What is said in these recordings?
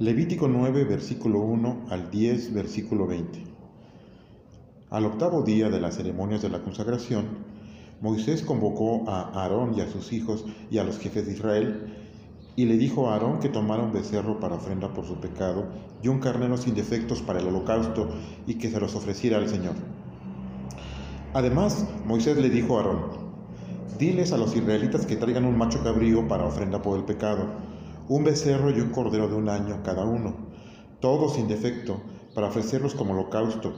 Levítico 9, versículo 1 al 10, versículo 20. Al octavo día de las ceremonias de la consagración, Moisés convocó a Aarón y a sus hijos y a los jefes de Israel, y le dijo a Aarón que tomara un becerro para ofrenda por su pecado y un carnero sin defectos para el holocausto y que se los ofreciera al Señor. Además, Moisés le dijo a Aarón, diles a los israelitas que traigan un macho cabrío para ofrenda por el pecado, un becerro y un cordero de un año cada uno, todos sin defecto, para ofrecerlos como holocausto.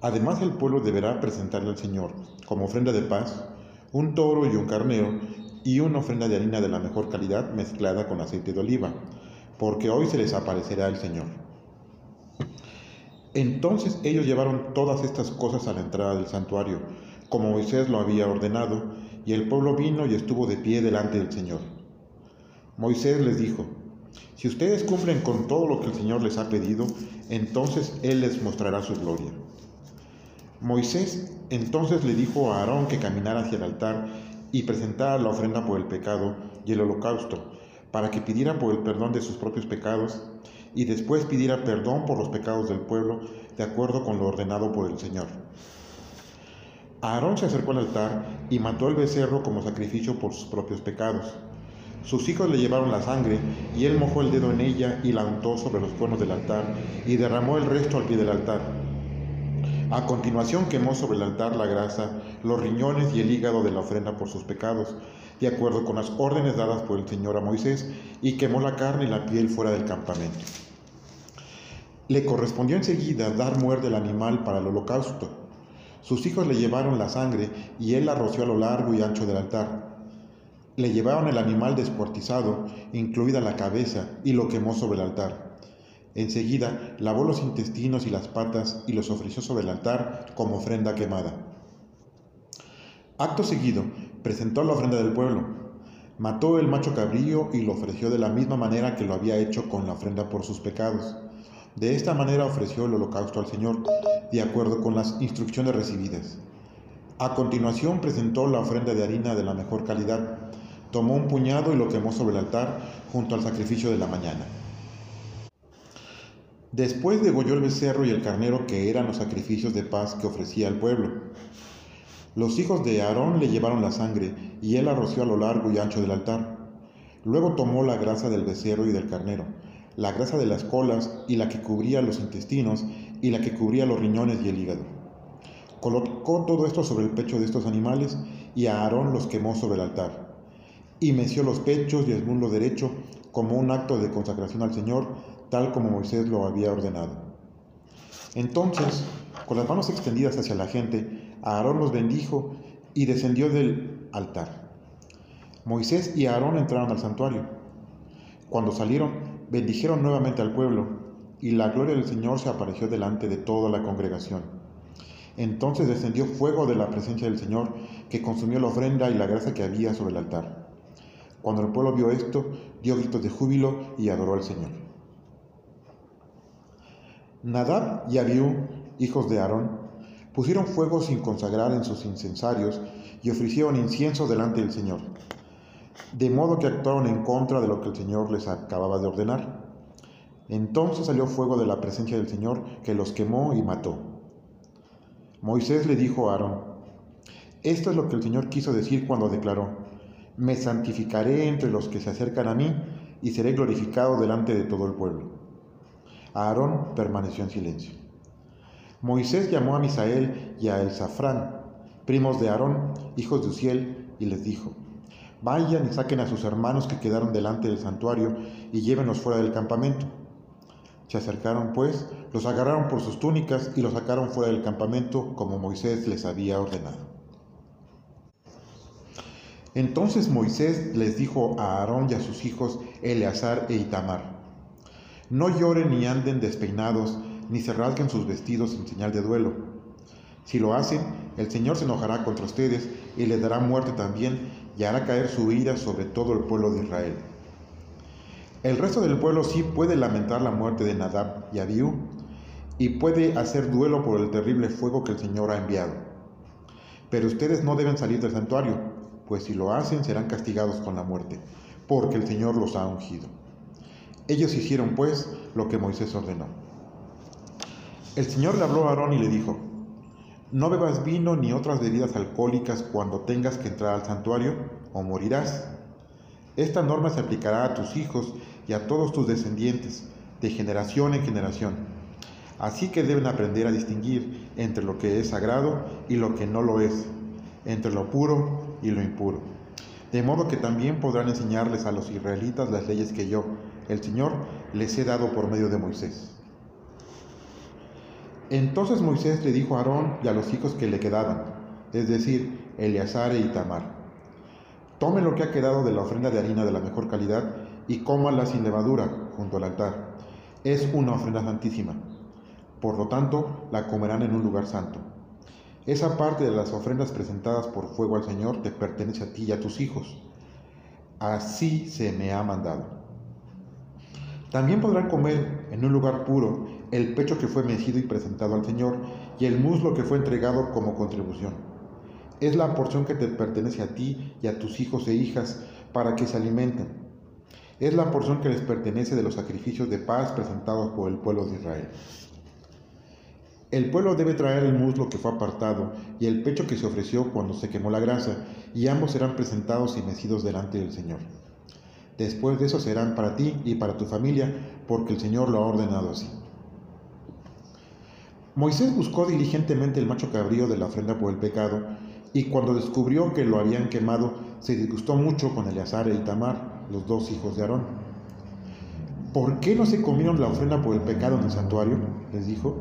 Además el pueblo deberá presentarle al Señor, como ofrenda de paz, un toro y un carnero, y una ofrenda de harina de la mejor calidad mezclada con aceite de oliva, porque hoy se les aparecerá el Señor. Entonces ellos llevaron todas estas cosas a la entrada del santuario, como Moisés lo había ordenado, y el pueblo vino y estuvo de pie delante del Señor. Moisés les dijo, si ustedes cumplen con todo lo que el Señor les ha pedido, entonces Él les mostrará su gloria. Moisés entonces le dijo a Aarón que caminara hacia el altar y presentara la ofrenda por el pecado y el holocausto, para que pidiera por el perdón de sus propios pecados y después pidiera perdón por los pecados del pueblo, de acuerdo con lo ordenado por el Señor. Aarón se acercó al altar y mató el becerro como sacrificio por sus propios pecados. Sus hijos le llevaron la sangre, y él mojó el dedo en ella y la untó sobre los cuernos del altar, y derramó el resto al pie del altar. A continuación quemó sobre el altar la grasa, los riñones y el hígado de la ofrenda por sus pecados, de acuerdo con las órdenes dadas por el Señor a Moisés, y quemó la carne y la piel fuera del campamento. Le correspondió enseguida dar muerte al animal para el holocausto. Sus hijos le llevaron la sangre, y él la roció a lo largo y ancho del altar. Le llevaron el animal descuartizado, incluida la cabeza, y lo quemó sobre el altar. Enseguida lavó los intestinos y las patas y los ofreció sobre el altar como ofrenda quemada. Acto seguido, presentó la ofrenda del pueblo. Mató el macho cabrío y lo ofreció de la misma manera que lo había hecho con la ofrenda por sus pecados. De esta manera ofreció el holocausto al Señor, de acuerdo con las instrucciones recibidas. A continuación presentó la ofrenda de harina de la mejor calidad, Tomó un puñado y lo quemó sobre el altar junto al sacrificio de la mañana. Después degolló el becerro y el carnero que eran los sacrificios de paz que ofrecía al pueblo. Los hijos de Aarón le llevaron la sangre y él la roció a lo largo y ancho del altar. Luego tomó la grasa del becerro y del carnero, la grasa de las colas y la que cubría los intestinos y la que cubría los riñones y el hígado. Colocó todo esto sobre el pecho de estos animales y Aarón los quemó sobre el altar y meció los pechos y el muslo derecho como un acto de consagración al Señor, tal como Moisés lo había ordenado. Entonces, con las manos extendidas hacia la gente, Aarón los bendijo y descendió del altar. Moisés y Aarón entraron al santuario. Cuando salieron, bendijeron nuevamente al pueblo, y la gloria del Señor se apareció delante de toda la congregación. Entonces descendió fuego de la presencia del Señor, que consumió la ofrenda y la grasa que había sobre el altar. Cuando el pueblo vio esto, dio gritos de júbilo y adoró al Señor. Nadab y Abiú, hijos de Aarón, pusieron fuego sin consagrar en sus incensarios y ofrecieron incienso delante del Señor, de modo que actuaron en contra de lo que el Señor les acababa de ordenar. Entonces salió fuego de la presencia del Señor que los quemó y mató. Moisés le dijo a Aarón, esto es lo que el Señor quiso decir cuando declaró, me santificaré entre los que se acercan a mí y seré glorificado delante de todo el pueblo. Aarón permaneció en silencio. Moisés llamó a Misael y a Elzafrán, primos de Aarón, hijos de Uziel, y les dijo, vayan y saquen a sus hermanos que quedaron delante del santuario y llévenlos fuera del campamento. Se acercaron, pues, los agarraron por sus túnicas y los sacaron fuera del campamento como Moisés les había ordenado. Entonces Moisés les dijo a Aarón y a sus hijos Eleazar e Itamar, no lloren ni anden despeinados, ni se rasguen sus vestidos en señal de duelo. Si lo hacen, el Señor se enojará contra ustedes y les dará muerte también y hará caer su ira sobre todo el pueblo de Israel. El resto del pueblo sí puede lamentar la muerte de Nadab y Abiú y puede hacer duelo por el terrible fuego que el Señor ha enviado. Pero ustedes no deben salir del santuario pues si lo hacen serán castigados con la muerte, porque el Señor los ha ungido. Ellos hicieron pues lo que Moisés ordenó. El Señor le habló a Aarón y le dijo, no bebas vino ni otras bebidas alcohólicas cuando tengas que entrar al santuario o morirás. Esta norma se aplicará a tus hijos y a todos tus descendientes, de generación en generación. Así que deben aprender a distinguir entre lo que es sagrado y lo que no lo es, entre lo puro y lo impuro. De modo que también podrán enseñarles a los israelitas las leyes que yo, el Señor, les he dado por medio de Moisés. Entonces Moisés le dijo a Aarón y a los hijos que le quedaban, es decir, Eleazar e Itamar, tomen lo que ha quedado de la ofrenda de harina de la mejor calidad y cómanla sin levadura junto al altar. Es una ofrenda santísima. Por lo tanto, la comerán en un lugar santo. Esa parte de las ofrendas presentadas por fuego al Señor te pertenece a ti y a tus hijos. Así se me ha mandado. También podrán comer en un lugar puro el pecho que fue mecido y presentado al Señor y el muslo que fue entregado como contribución. Es la porción que te pertenece a ti y a tus hijos e hijas para que se alimenten. Es la porción que les pertenece de los sacrificios de paz presentados por el pueblo de Israel. El pueblo debe traer el muslo que fue apartado y el pecho que se ofreció cuando se quemó la grasa, y ambos serán presentados y mecidos delante del Señor. Después de eso serán para ti y para tu familia, porque el Señor lo ha ordenado así. Moisés buscó diligentemente el macho cabrío de la ofrenda por el pecado, y cuando descubrió que lo habían quemado, se disgustó mucho con Eleazar e Itamar, los dos hijos de Aarón. ¿Por qué no se comieron la ofrenda por el pecado en el santuario? les dijo.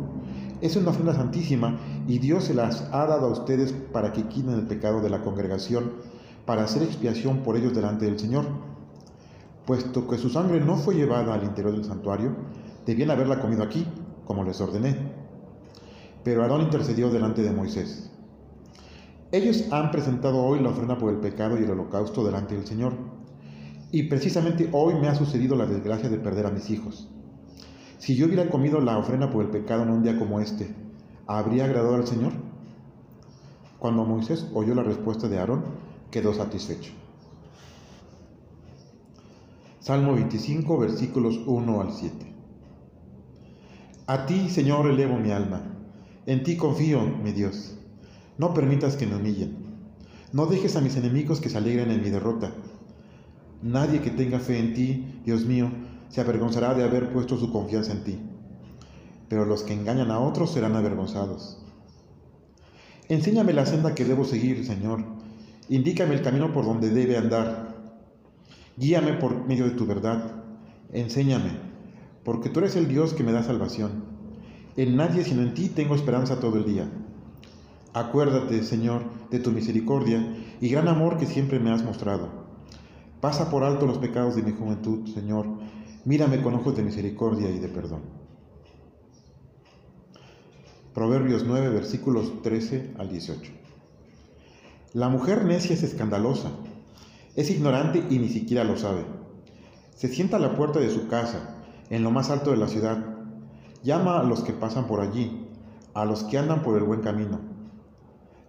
Es una ofrenda santísima y Dios se las ha dado a ustedes para que quiten el pecado de la congregación, para hacer expiación por ellos delante del Señor puesto que su sangre no fue llevada al interior del santuario, debían haberla comido aquí, como les ordené. Pero Aarón intercedió delante de Moisés. Ellos han presentado hoy la ofrenda por el pecado y el holocausto delante del Señor. Y precisamente hoy me ha sucedido la desgracia de perder a mis hijos. Si yo hubiera comido la ofrenda por el pecado en un día como este, ¿habría agradado al Señor? Cuando Moisés oyó la respuesta de Aarón, quedó satisfecho. Salmo 25, versículos 1 al 7. A ti, Señor, elevo mi alma. En ti confío, mi Dios. No permitas que me humillen. No dejes a mis enemigos que se alegren en mi derrota. Nadie que tenga fe en ti, Dios mío, se avergonzará de haber puesto su confianza en ti. Pero los que engañan a otros serán avergonzados. Enséñame la senda que debo seguir, Señor. Indícame el camino por donde debe andar Guíame por medio de tu verdad. Enséñame, porque tú eres el Dios que me da salvación. En nadie sino en ti tengo esperanza todo el día. Acuérdate, Señor, de tu misericordia y gran amor que siempre me has mostrado. Pasa por alto los pecados de mi juventud, Señor. Mírame con ojos de misericordia y de perdón. Proverbios 9, versículos 13 al 18. La mujer necia es escandalosa es ignorante y ni siquiera lo sabe. Se sienta a la puerta de su casa, en lo más alto de la ciudad. Llama a los que pasan por allí, a los que andan por el buen camino.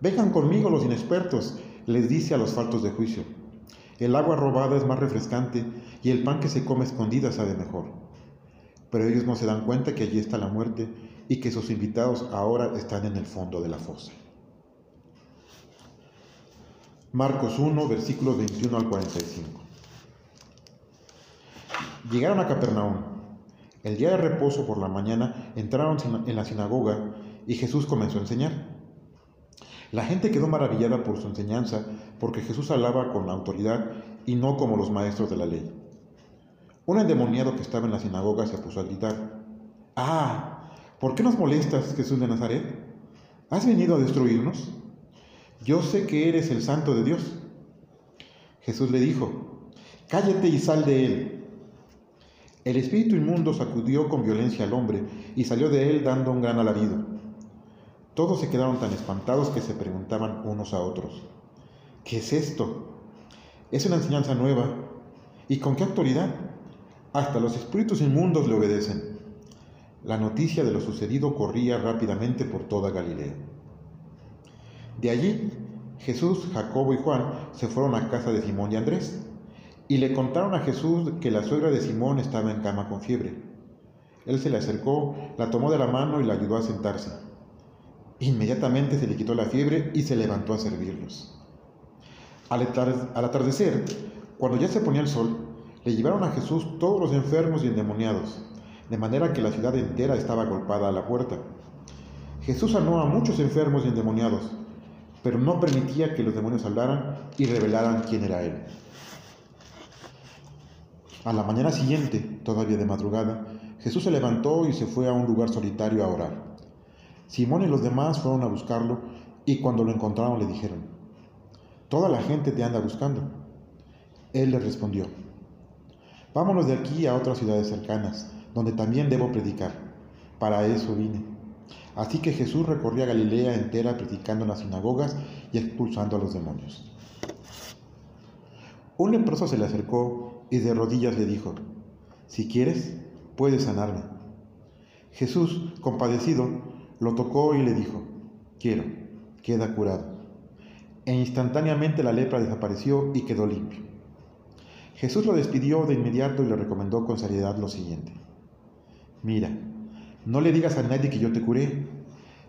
Vengan conmigo los inexpertos, les dice a los faltos de juicio. El agua robada es más refrescante y el pan que se come escondida sabe mejor. Pero ellos no se dan cuenta que allí está la muerte y que sus invitados ahora están en el fondo de la fosa. Marcos 1, versículos 21 al 45. Llegaron a Capernaum. El día de reposo por la mañana entraron en la sinagoga y Jesús comenzó a enseñar. La gente quedó maravillada por su enseñanza porque Jesús hablaba con autoridad y no como los maestros de la ley. Un endemoniado que estaba en la sinagoga se puso a gritar, Ah, ¿por qué nos molestas, Jesús de Nazaret? ¿Has venido a destruirnos? yo sé que eres el santo de Dios. Jesús le dijo, cállate y sal de él. El espíritu inmundo sacudió con violencia al hombre y salió de él dando un gran alarido. Todos se quedaron tan espantados que se preguntaban unos a otros, ¿qué es esto? Es una enseñanza nueva. ¿Y con qué autoridad? Hasta los espíritus inmundos le obedecen. La noticia de lo sucedido corría rápidamente por toda Galilea. De allí, Jesús, Jacobo y Juan se fueron a casa de Simón y Andrés. y le contaron a Jesús que la suegra de Simón estaba en cama con fiebre. Él se le acercó, la tomó de la mano y la ayudó a sentarse. Inmediatamente se le quitó la fiebre y se levantó a servirlos. Al atardecer, cuando ya se ponía el sol, le llevaron a Jesús todos los enfermos y endemoniados, de manera que la ciudad entera estaba golpada a la puerta. Jesús sanó a muchos enfermos y endemoniados, pero no permitía que los demonios hablaran y revelaran quién era Él. A la mañana siguiente, todavía de madrugada, Jesús se levantó y se fue a un lugar solitario a orar. Simón y los demás fueron a buscarlo y cuando lo encontraron le dijeron, Toda la gente te anda buscando. Él les respondió, Vámonos de aquí a otras ciudades cercanas, donde también debo predicar. Para eso vine. Así que Jesús recorría Galilea entera predicando en las sinagogas y expulsando a los demonios. Un leproso se le acercó y de rodillas le dijo, Si quieres, puedes sanarme. Jesús, compadecido, lo tocó y le dijo, Quiero, queda curado. E instantáneamente la lepra desapareció y quedó limpio. Jesús lo despidió de inmediato y le recomendó con seriedad lo siguiente. Mira, no le digas a nadie que yo te curé.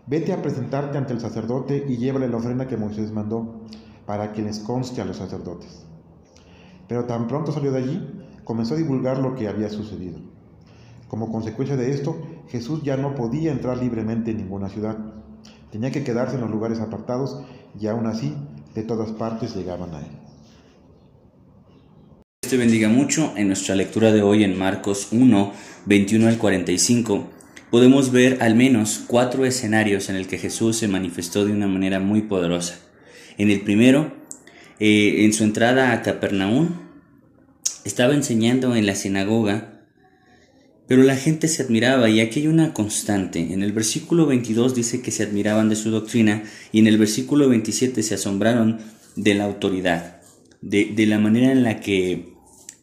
Vete a presentarte ante el sacerdote y llévale la ofrenda que Moisés mandó, para que les conste a los sacerdotes. Pero tan pronto salió de allí, comenzó a divulgar lo que había sucedido. Como consecuencia de esto, Jesús ya no podía entrar libremente en ninguna ciudad. Tenía que quedarse en los lugares apartados y aún así de todas partes llegaban a él. Dios te bendiga mucho. En nuestra lectura de hoy en Marcos 1, 21 al 45, podemos ver al menos cuatro escenarios en el que Jesús se manifestó de una manera muy poderosa. En el primero, eh, en su entrada a Capernaum, estaba enseñando en la sinagoga, pero la gente se admiraba y aquí hay una constante. En el versículo 22 dice que se admiraban de su doctrina y en el versículo 27 se asombraron de la autoridad, de, la manera en la que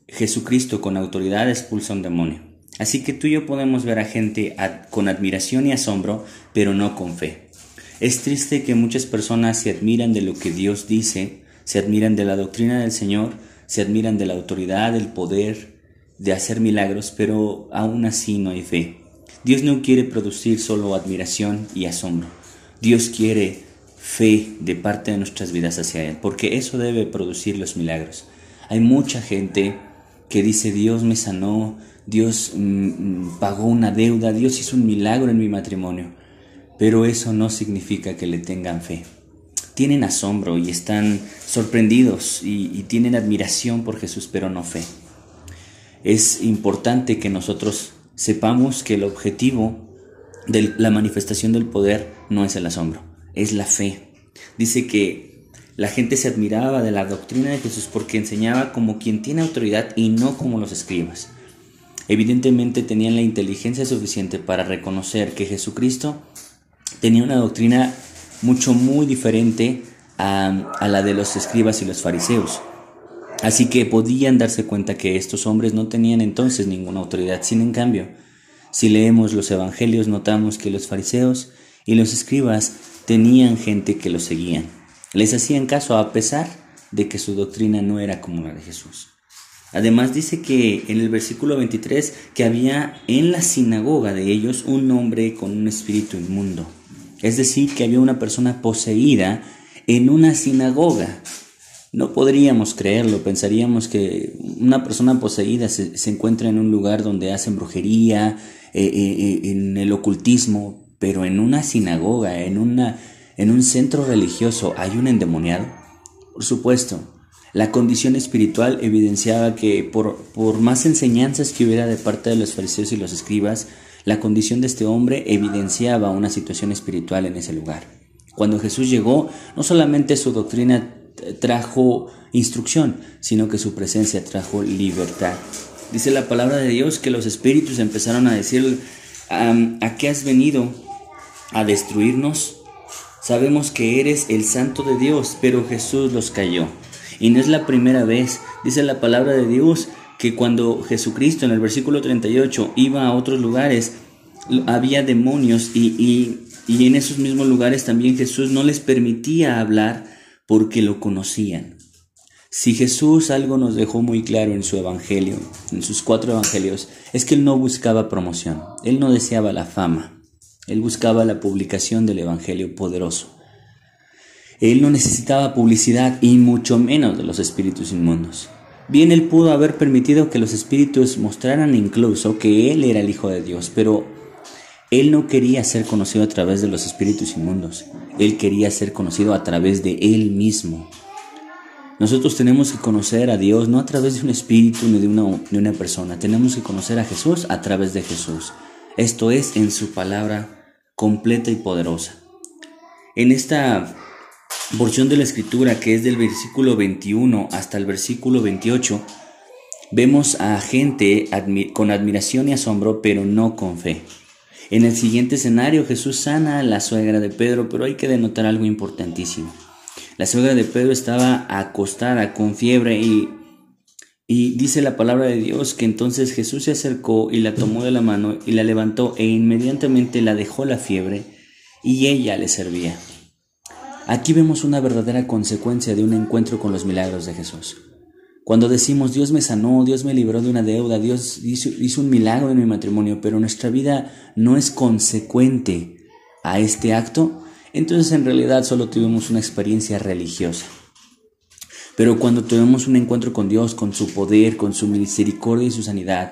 Jesucristo con autoridad expulsa un demonio. Así que tú y yo podemos ver a gente con admiración y asombro, pero no con fe. Es triste que muchas personas se admiran de lo que Dios dice, se admiran de la doctrina del Señor, se admiran de la autoridad, del poder de hacer milagros, pero aún así no hay fe. Dios no quiere producir solo admiración y asombro. Dios quiere fe de parte de nuestras vidas hacia Él, porque eso debe producir los milagros. Hay mucha gente que dice Dios me sanó, Dios mm, mm, pagó una deuda, Dios hizo un milagro en mi matrimonio, pero eso no significa que le tengan fe tienen asombro y están sorprendidos y, tienen admiración por Jesús, pero no fe. Es importante que nosotros sepamos que el objetivo de la manifestación del poder no es el asombro, es la fe. Dice que la gente se admiraba de la doctrina de Jesús porque enseñaba como quien tiene autoridad y no como los escribas. Evidentemente tenían la inteligencia suficiente para reconocer que Jesucristo tenía una doctrina mucho muy diferente a, la de los escribas y los fariseos. Así que podían darse cuenta que estos hombres no tenían entonces ninguna autoridad. Sin en cambio, si leemos los evangelios notamos que los fariseos y los escribas tenían gente que los seguían. Les hacían caso a pesar de que su doctrina no era como la de Jesús. Además dice que en el versículo 23 que había en la sinagoga de ellos un hombre con un espíritu inmundo. Es decir, que había una persona poseída en una sinagoga. No podríamos creerlo, pensaríamos que una persona poseída se, encuentra en un lugar donde hacen brujería, eh, eh, eh, en el ocultismo, pero en una sinagoga, en, una, en un centro religioso, ¿hay un endemoniado? Por supuesto, la condición espiritual evidenciaba que por, por más enseñanzas que hubiera de parte de los fariseos y los escribas, la condición de este hombre evidenciaba una situación espiritual en ese lugar. Cuando Jesús llegó, no solamente su doctrina trajo instrucción, sino que su presencia trajo libertad. Dice la palabra de Dios que los espíritus empezaron a decir, ¿a qué has venido? ¿A destruirnos? Sabemos que eres el santo de Dios, pero Jesús los cayó. Y no es la primera vez, dice la palabra de Dios, que cuando Jesucristo en el versículo 38 iba a otros lugares, había demonios y, en esos mismos lugares también Jesús no les permitía hablar porque lo conocían. Si Jesús algo nos dejó muy claro en su evangelio, en sus cuatro evangelios, es que él no buscaba promoción, él no deseaba la fama, él buscaba la publicación del evangelio poderoso. Él no necesitaba publicidad y mucho menos de los espíritus inmundos. Bien, él pudo haber permitido que los espíritus mostraran incluso que él era el Hijo de Dios, pero él no quería ser conocido a través de los espíritus inmundos, él quería ser conocido a través de él mismo. Nosotros tenemos que conocer a Dios no a través de un espíritu ni de una, de una persona, tenemos que conocer a Jesús a través de Jesús. Esto es en su palabra completa y poderosa. En esta porción de la escritura que es del versículo 21 hasta el versículo 28, vemos a gente con admiración y asombro, pero no con fe. En el siguiente escenario Jesús sana a la suegra de Pedro, pero hay que denotar algo importantísimo. La suegra de Pedro estaba acostada con fiebre y, y dice la palabra de Dios que entonces Jesús se acercó y la tomó de la mano y la levantó e inmediatamente la dejó la fiebre y ella le servía. Aquí vemos una verdadera consecuencia de un encuentro con los milagros de Jesús. Cuando decimos Dios me sanó, Dios me libró de una deuda, Dios hizo, un milagro en mi matrimonio, pero nuestra vida no es consecuente a este acto, entonces en realidad solo tuvimos una experiencia religiosa. Pero cuando tuvimos un encuentro con Dios, con su poder, con su misericordia y su sanidad,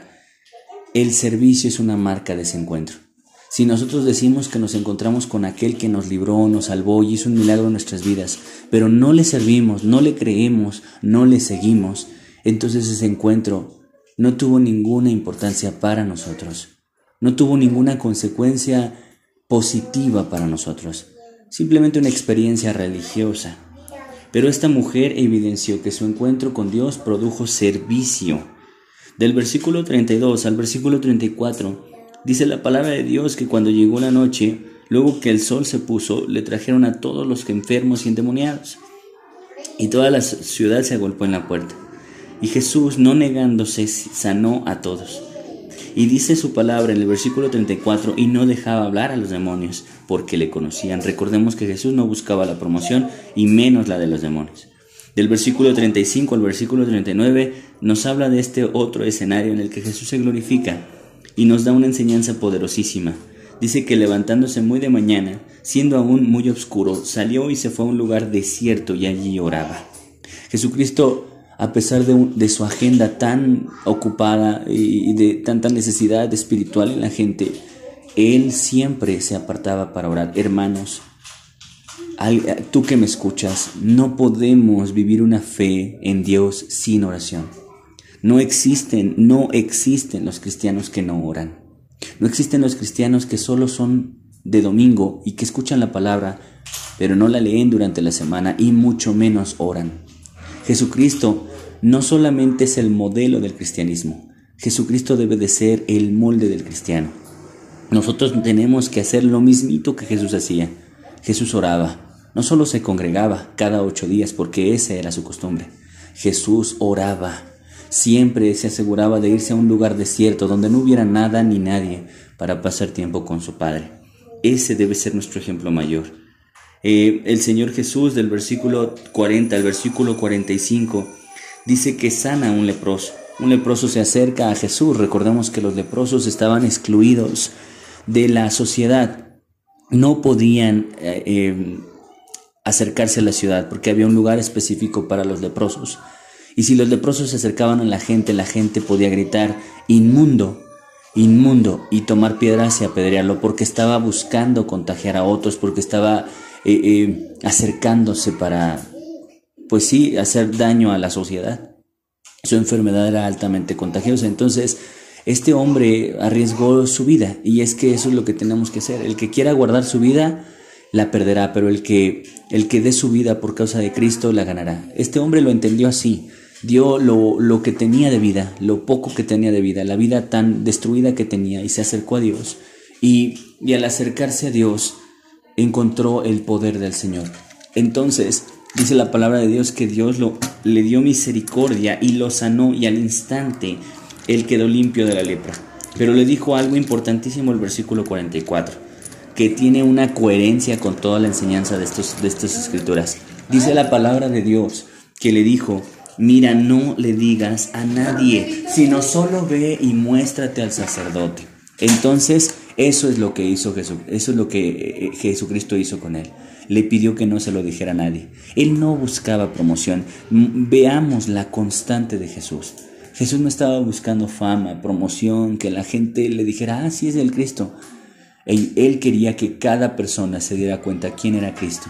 el servicio es una marca de ese encuentro. Si nosotros decimos que nos encontramos con aquel que nos libró, nos salvó y hizo un milagro en nuestras vidas, pero no le servimos, no le creemos, no le seguimos, entonces ese encuentro no tuvo ninguna importancia para nosotros, no tuvo ninguna consecuencia positiva para nosotros, simplemente una experiencia religiosa. Pero esta mujer evidenció que su encuentro con Dios produjo servicio. Del versículo 32 al versículo 34, Dice la palabra de Dios que cuando llegó la noche, luego que el sol se puso, le trajeron a todos los enfermos y endemoniados. Y toda la ciudad se agolpó en la puerta. Y Jesús, no negándose, sanó a todos. Y dice su palabra en el versículo 34, y no dejaba hablar a los demonios, porque le conocían. Recordemos que Jesús no buscaba la promoción y menos la de los demonios. Del versículo 35 al versículo 39 nos habla de este otro escenario en el que Jesús se glorifica y nos da una enseñanza poderosísima. Dice que levantándose muy de mañana, siendo aún muy oscuro, salió y se fue a un lugar desierto y allí oraba. Jesucristo, a pesar de, su agenda tan ocupada y de tanta necesidad espiritual en la gente, Él siempre se apartaba para orar. Hermanos, tú que me escuchas, no podemos vivir una fe en Dios sin oración. No existen, no existen los cristianos que no oran. No existen los cristianos que solo son de domingo y que escuchan la palabra, pero no la leen durante la semana y mucho menos oran. Jesucristo no solamente es el modelo del cristianismo, Jesucristo debe de ser el molde del cristiano. Nosotros tenemos que hacer lo mismito que Jesús hacía. Jesús oraba, no solo se congregaba cada ocho días porque esa era su costumbre. Jesús oraba Siempre se aseguraba de irse a un lugar desierto donde no hubiera nada ni nadie para pasar tiempo con su Padre. Ese debe ser nuestro ejemplo mayor. Eh, el Señor Jesús del versículo 40 al versículo 45 dice que sana a un leproso. Un leproso se acerca a Jesús. Recordemos que los leprosos estaban excluidos de la sociedad. No podían eh, eh, acercarse a la ciudad porque había un lugar específico para los leprosos. Y si los leprosos se acercaban a la gente, la gente podía gritar, inmundo, inmundo, y tomar piedras y apedrearlo, porque estaba buscando contagiar a otros, porque estaba eh, eh, acercándose para, pues sí, hacer daño a la sociedad. Su enfermedad era altamente contagiosa. Entonces, este hombre arriesgó su vida, y es que eso es lo que tenemos que hacer. El que quiera guardar su vida, la perderá, pero el que, el que dé su vida por causa de Cristo la ganará. Este hombre lo entendió así dio lo, que tenía de vida, lo poco que tenía de vida, la vida tan destruida que tenía y se acercó a Dios. Y, al acercarse a Dios encontró el poder del Señor. Entonces dice la palabra de Dios que Dios lo, le dio misericordia y lo sanó y al instante él quedó limpio de la lepra. Pero le dijo algo importantísimo el versículo 44, que tiene una coherencia con toda la enseñanza de, estos, de estas escrituras. Dice la palabra de Dios que le dijo, mira, no le digas a nadie, sino solo ve y muéstrate al sacerdote. Entonces, eso es lo que hizo Jesús, eso es lo que eh, Jesucristo hizo con él. Le pidió que no se lo dijera a nadie. Él no buscaba promoción. Veamos la constante de Jesús. Jesús no estaba buscando fama, promoción, que la gente le dijera, ah, sí es el Cristo. Él, él quería que cada persona se diera cuenta quién era Cristo,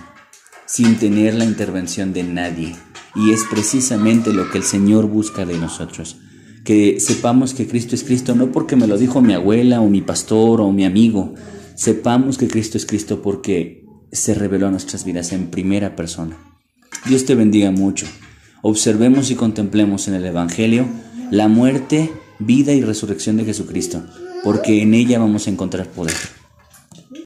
sin tener la intervención de nadie. Y es precisamente lo que el Señor busca de nosotros que sepamos que Cristo es Cristo, no porque me lo dijo mi abuela o mi pastor o mi amigo, sepamos que Cristo es Cristo porque se reveló a nuestras vidas en primera persona. Dios te bendiga mucho. Observemos y contemplemos en el Evangelio la muerte, vida y resurrección de Jesucristo, porque en ella vamos a encontrar poder.